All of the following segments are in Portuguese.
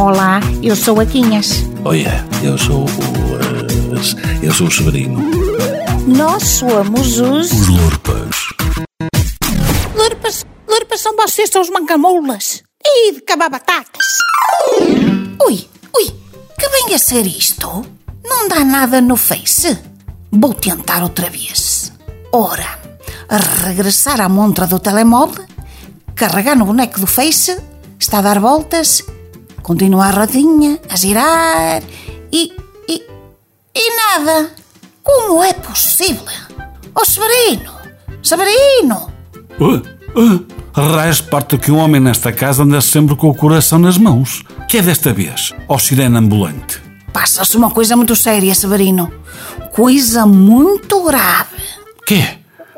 Olá, eu sou a Quinhas. Olha, eu sou o. eh, eu sou o Severino. Nós somos os. Os Lurpas. Lurpas, lurpas são vocês, são os mancamoulas. E de cabar batatas. Ui, ui, que vem a ser isto? Não dá nada no Face? Vou tentar outra vez. Ora, regressar à montra do telemóvel, carregar no boneco do Face, está a dar voltas, continua a rodinha, a girar e. e. e nada. Como é possível? Oh, Severino! Severino! Uh, uh, Raios parte que um homem nesta casa anda sempre com o coração nas mãos. Que é desta vez? Ó sirene ambulante. Passa-se uma coisa muito séria, Severino. Coisa muito grave. Quê?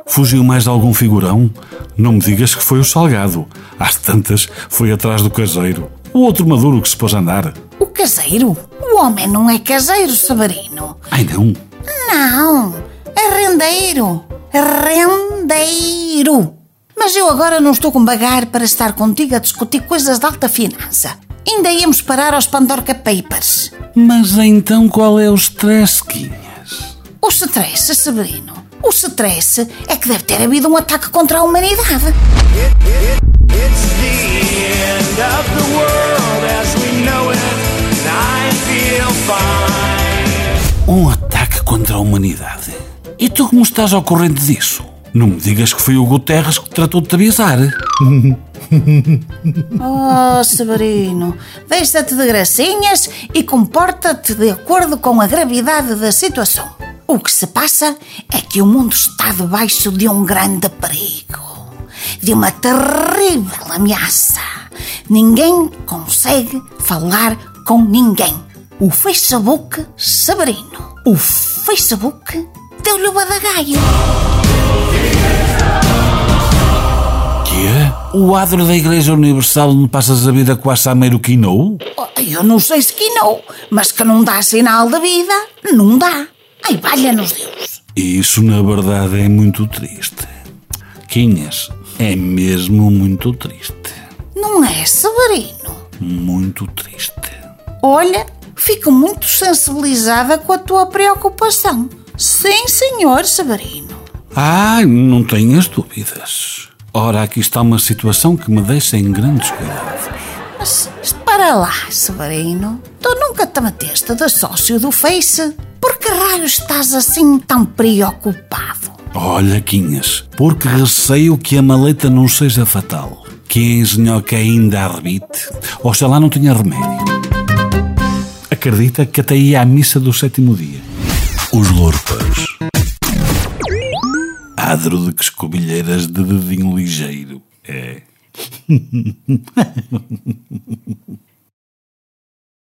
Fugiu mais algum figurão? Não me digas que foi o salgado. Às tantas, foi atrás do caseiro. O outro maduro que se pôs a andar. O caseiro? O homem não é caseiro, Severino. Ai não. Não, é rendeiro. Rendeiro. Mas eu agora não estou com bagar para estar contigo a discutir coisas de alta finança. Ainda íamos parar aos Pandorca Papers. Mas então qual é o stress, Quinhas? O stress, Severino. O stress é que deve ter havido um ataque contra a humanidade. The end of the world as we know it, and I feel fine. Um ataque contra a humanidade. E tu como estás ao corrente disso? Não me digas que foi o Guterres que tratou de te avisar. Oh, Severino, deixa-te de gracinhas e comporta-te de acordo com a gravidade da situação. O que se passa é que o mundo está debaixo de um grande perigo, de uma terrível ameaça. Ninguém consegue falar com ninguém. O Facebook, Severino, o Facebook deu-lhe o badagaio. Que é? O adro da Igreja Universal onde passas a vida com a Sameiro Quinou? Oh, Eu não sei se que não, mas que não dá sinal de vida, não dá. Ai, valha-nos Deus. Isso na verdade é muito triste. Quinhas, é mesmo muito triste. Não é, Severino? Muito triste. Olha, fico muito sensibilizada com a tua preocupação. Sim, senhor Severino. Ai, não tenhas dúvidas. Ora, aqui está uma situação que me deixa em grandes cuidados. Mas para lá, Severino. Tu nunca te meteste de sócio do Face? Por que raio estás assim tão preocupado? Olha, Quinhas, porque receio que a maleta não seja fatal. Que a engenhoca ainda arrebite. Oxalá não tenha remédio. Acredita que até ia à missa do sétimo dia. Os Lorpas. Adro de que escobilheiras de dedinho ligeiro. É.